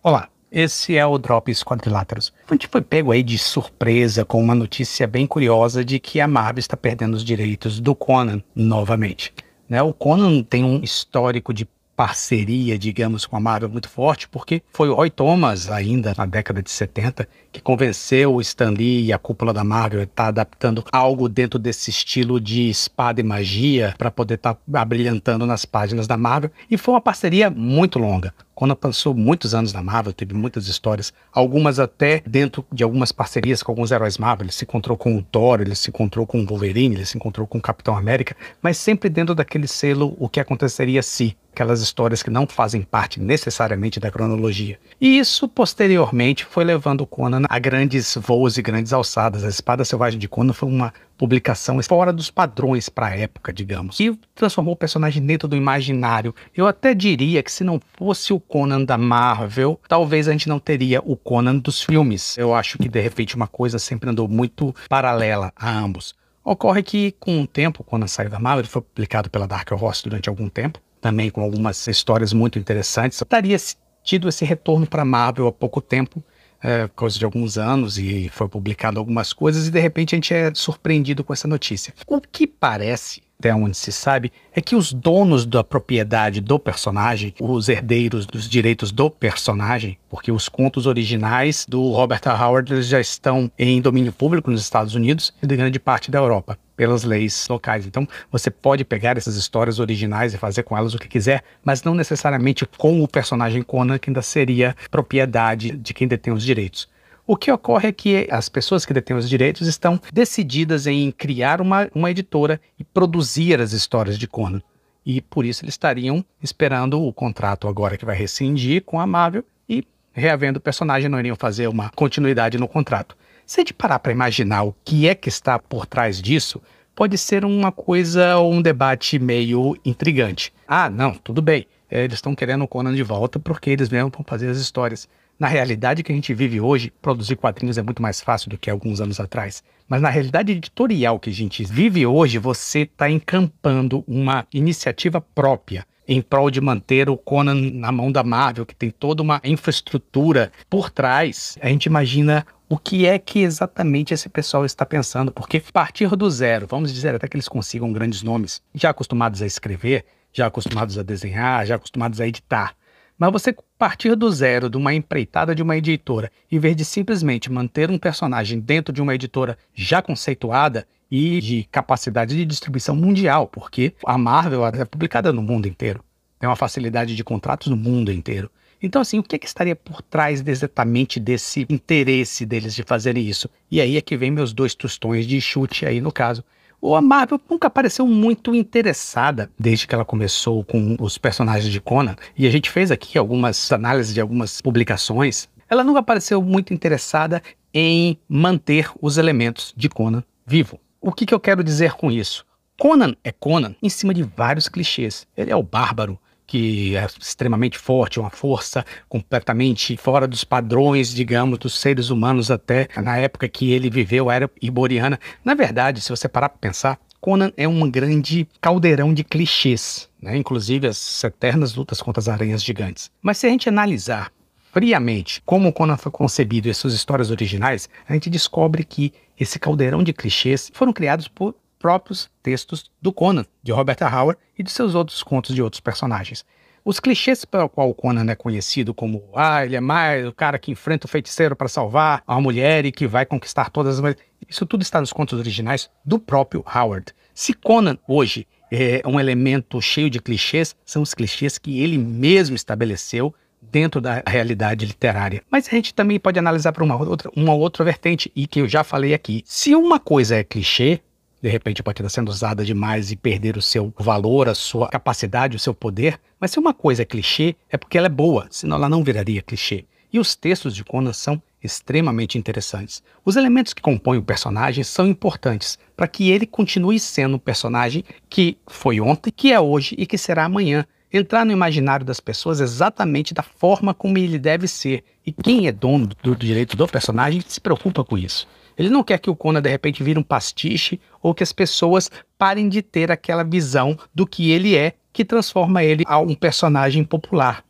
Olá, esse é o Drops Quadriláteros. A gente foi pego aí de surpresa com uma notícia bem curiosa de que a Marvel está perdendo os direitos do Conan novamente. Né? O Conan tem um histórico de parceria, digamos, com a Marvel muito forte, porque foi o Roy Thomas, ainda na década de 70, que convenceu o Stan Lee e a cúpula da Marvel a estar tá adaptando algo dentro desse estilo de espada e magia para poder estar tá abrilhantando nas páginas da Marvel. E foi uma parceria muito longa. Quando passou muitos anos na Marvel, teve muitas histórias, algumas até dentro de algumas parcerias com alguns heróis Marvel. Ele se encontrou com o Thor, ele se encontrou com o Wolverine, ele se encontrou com o Capitão América, mas sempre dentro daquele selo o que aconteceria se aquelas histórias que não fazem parte necessariamente da cronologia. E isso posteriormente foi levando Conan a grandes voos e grandes alçadas. A Espada Selvagem de Conan foi uma publicação fora dos padrões para a época, digamos, e transformou o personagem dentro do imaginário. Eu até diria que se não fosse o Conan da Marvel, talvez a gente não teria o Conan dos filmes. Eu acho que de repente uma coisa sempre andou muito paralela a ambos. Ocorre que, com o tempo, quando saiu da Marvel, foi publicado pela Dark Horse durante algum tempo também com algumas histórias muito interessantes. Teria tido esse retorno para Marvel há pouco tempo, é, coisa de alguns anos, e foi publicado algumas coisas, e de repente a gente é surpreendido com essa notícia. O que parece até onde se sabe, é que os donos da propriedade do personagem, os herdeiros dos direitos do personagem, porque os contos originais do Robert Howard já estão em domínio público nos Estados Unidos e de grande parte da Europa pelas leis locais. Então, você pode pegar essas histórias originais e fazer com elas o que quiser, mas não necessariamente com o personagem Conan, que ainda seria propriedade de quem detém os direitos. O que ocorre é que as pessoas que detêm os direitos estão decididas em criar uma, uma editora e produzir as histórias de Conan. E por isso eles estariam esperando o contrato agora que vai rescindir com a Marvel e, reavendo o personagem, não iriam fazer uma continuidade no contrato. Se a gente parar para imaginar o que é que está por trás disso, pode ser uma coisa ou um debate meio intrigante. Ah, não, tudo bem. Eles estão querendo o Conan de volta porque eles mesmos vão fazer as histórias. Na realidade que a gente vive hoje, produzir quadrinhos é muito mais fácil do que alguns anos atrás. Mas na realidade editorial que a gente vive hoje, você está encampando uma iniciativa própria em prol de manter o Conan na mão da Marvel, que tem toda uma infraestrutura por trás. A gente imagina o que é que exatamente esse pessoal está pensando, porque partir do zero, vamos dizer até que eles consigam grandes nomes, já acostumados a escrever, já acostumados a desenhar, já acostumados a editar. Mas você partir do zero de uma empreitada de uma editora, em vez de simplesmente manter um personagem dentro de uma editora já conceituada e de capacidade de distribuição mundial, porque a Marvel é publicada no mundo inteiro, tem uma facilidade de contratos no mundo inteiro. Então, assim, o que, é que estaria por trás exatamente desse interesse deles de fazerem isso? E aí é que vem meus dois tostões de chute aí no caso a Marvel nunca pareceu muito interessada desde que ela começou com os personagens de Conan. E a gente fez aqui algumas análises de algumas publicações. Ela nunca pareceu muito interessada em manter os elementos de Conan vivo. O que, que eu quero dizer com isso? Conan é Conan em cima de vários clichês. Ele é o bárbaro, que é extremamente forte, uma força completamente fora dos padrões, digamos, dos seres humanos até na época que ele viveu, a era iboriana. Na verdade, se você parar para pensar, Conan é um grande caldeirão de clichês, né? inclusive as eternas lutas contra as aranhas gigantes. Mas se a gente analisar friamente como Conan foi concebido e suas histórias originais, a gente descobre que esse caldeirão de clichês foram criados por próprios textos do Conan, de Robert Howard e de seus outros contos de outros personagens. Os clichês pelo qual o Conan é conhecido como ah, ele é mais o cara que enfrenta o feiticeiro para salvar a mulher e que vai conquistar todas as mulheres. Isso tudo está nos contos originais do próprio Howard. Se Conan hoje é um elemento cheio de clichês, são os clichês que ele mesmo estabeleceu dentro da realidade literária. Mas a gente também pode analisar para uma outra, uma outra vertente, e que eu já falei aqui. Se uma coisa é clichê, de repente pode estar sendo usada demais e perder o seu valor, a sua capacidade, o seu poder. Mas se uma coisa é clichê, é porque ela é boa, senão ela não viraria clichê. E os textos de Conan são extremamente interessantes. Os elementos que compõem o personagem são importantes para que ele continue sendo um personagem que foi ontem, que é hoje e que será amanhã. Entrar no imaginário das pessoas exatamente da forma como ele deve ser. E quem é dono do direito do personagem se preocupa com isso. Ele não quer que o Conan de repente vire um pastiche ou que as pessoas parem de ter aquela visão do que ele é, que transforma ele a um personagem popular.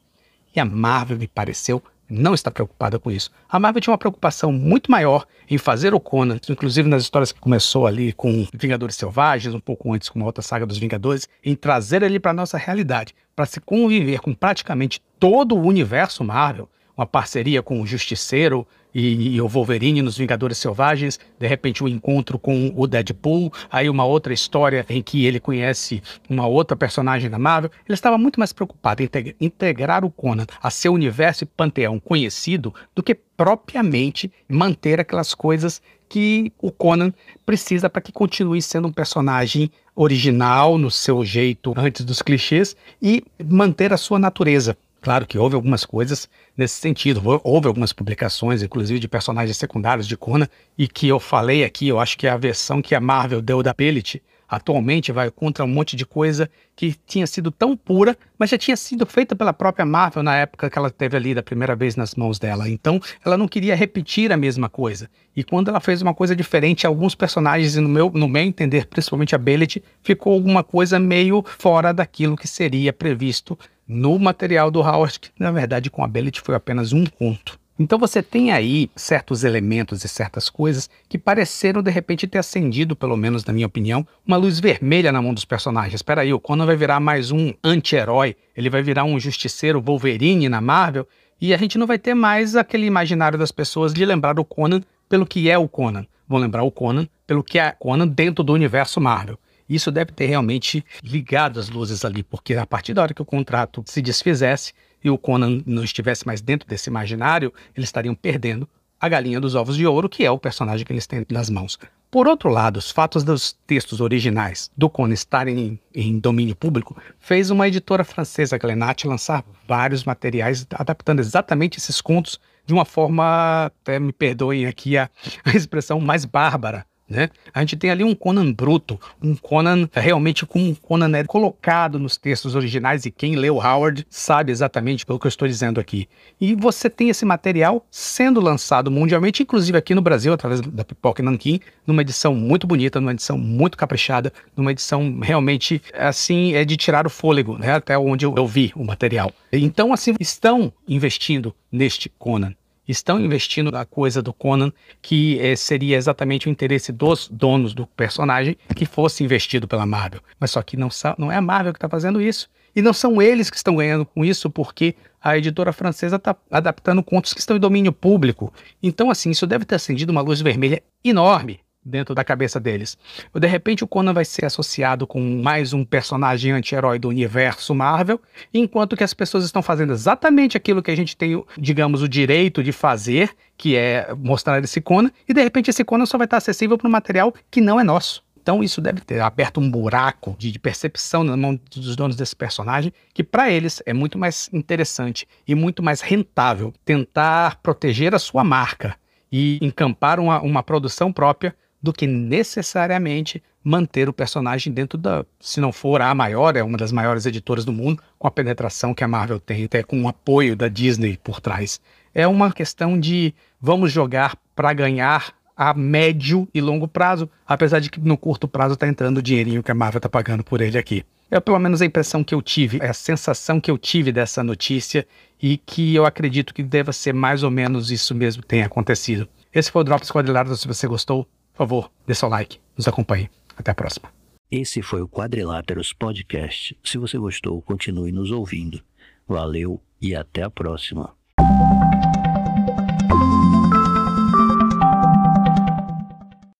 E a Marvel me pareceu não está preocupada com isso. A Marvel tinha uma preocupação muito maior em fazer o Conan, inclusive nas histórias que começou ali com Vingadores Selvagens, um pouco antes com uma outra saga dos Vingadores, em trazer ele para nossa realidade, para se conviver com praticamente todo o universo Marvel, uma parceria com o Justiceiro e, e, o Wolverine nos Vingadores Selvagens, de repente o um encontro com o Deadpool, aí uma outra história em que ele conhece uma outra personagem da Marvel. Ele estava muito mais preocupado em integrar o Conan a seu universo e panteão conhecido do que propriamente manter aquelas coisas que o Conan precisa para que continue sendo um personagem original no seu jeito antes dos clichês e manter a sua natureza. Claro que houve algumas coisas nesse sentido. Houve algumas publicações, inclusive de personagens secundários de Conan, e que eu falei aqui, eu acho que a versão que a Marvel deu da Pellet atualmente vai contra um monte de coisa que tinha sido tão pura, mas já tinha sido feita pela própria Marvel na época que ela teve ali da primeira vez nas mãos dela. Então, ela não queria repetir a mesma coisa. E quando ela fez uma coisa diferente, alguns personagens, no meu, no meu entender, principalmente a Bellet, ficou alguma coisa meio fora daquilo que seria previsto no material do Howard, que na verdade com a Bellet foi apenas um conto. Então você tem aí certos elementos e certas coisas que pareceram de repente ter acendido, pelo menos na minha opinião, uma luz vermelha na mão dos personagens. Espera aí, o Conan vai virar mais um anti-herói, ele vai virar um justiceiro Wolverine na Marvel, e a gente não vai ter mais aquele imaginário das pessoas de lembrar o Conan pelo que é o Conan. Vão lembrar o Conan pelo que é Conan dentro do universo Marvel. Isso deve ter realmente ligado as luzes ali, porque a partir da hora que o contrato se desfizesse, e o Conan não estivesse mais dentro desse imaginário, eles estariam perdendo a galinha dos ovos de ouro, que é o personagem que eles têm nas mãos. Por outro lado, os fatos dos textos originais do Conan estarem em, em domínio público fez uma editora francesa, Glenat, lançar vários materiais adaptando exatamente esses contos de uma forma, até me perdoem aqui a, a expressão, mais bárbara né? A gente tem ali um Conan bruto, um Conan realmente como um Conan é colocado nos textos originais e quem leu Howard sabe exatamente pelo que eu estou dizendo aqui. E você tem esse material sendo lançado mundialmente, inclusive aqui no Brasil, através da Pipoca Nankin, numa edição muito bonita, numa edição muito caprichada, numa edição realmente, assim, é de tirar o fôlego, né? Até onde eu vi o material. Então, assim, estão investindo neste Conan estão investindo na coisa do Conan, que eh, seria exatamente o interesse dos donos do personagem que fosse investido pela Marvel. Mas só que não, não é a Marvel que está fazendo isso. E não são eles que estão ganhando com isso, porque a editora francesa está adaptando contos que estão em domínio público. Então, assim, isso deve ter acendido uma luz vermelha enorme dentro da cabeça deles. De repente, o Conan vai ser associado com mais um personagem anti-herói do universo Marvel, enquanto que as pessoas estão fazendo exatamente aquilo que a gente tem, digamos, o direito de fazer, que é mostrar esse Conan, e de repente esse Conan só vai estar acessível para um material que não é nosso. Então isso deve ter aberto um buraco de, percepção na mão dos donos desse personagem, que para eles é muito mais interessante e muito mais rentável tentar proteger a sua marca e encampar uma, uma produção própria do que necessariamente manter o personagem dentro da, se não for a maior, é uma das maiores editoras do mundo, com a penetração que a Marvel tem, até com o apoio da Disney por trás. É uma questão de vamos jogar para ganhar a médio e longo prazo, apesar de que no curto prazo está entrando o dinheirinho que a Marvel está pagando por ele aqui. É pelo menos a impressão que eu tive, é a sensação que eu tive dessa notícia e que eu acredito que deva ser mais ou menos isso mesmo que tenha acontecido. Esse foi o Drops Quadrilados. Se você gostou, por favor, dê seu like, nos acompanhe. Até a próxima. Esse foi o Quadriláteros Podcast. Se você gostou, continue nos ouvindo. Valeu e até a próxima.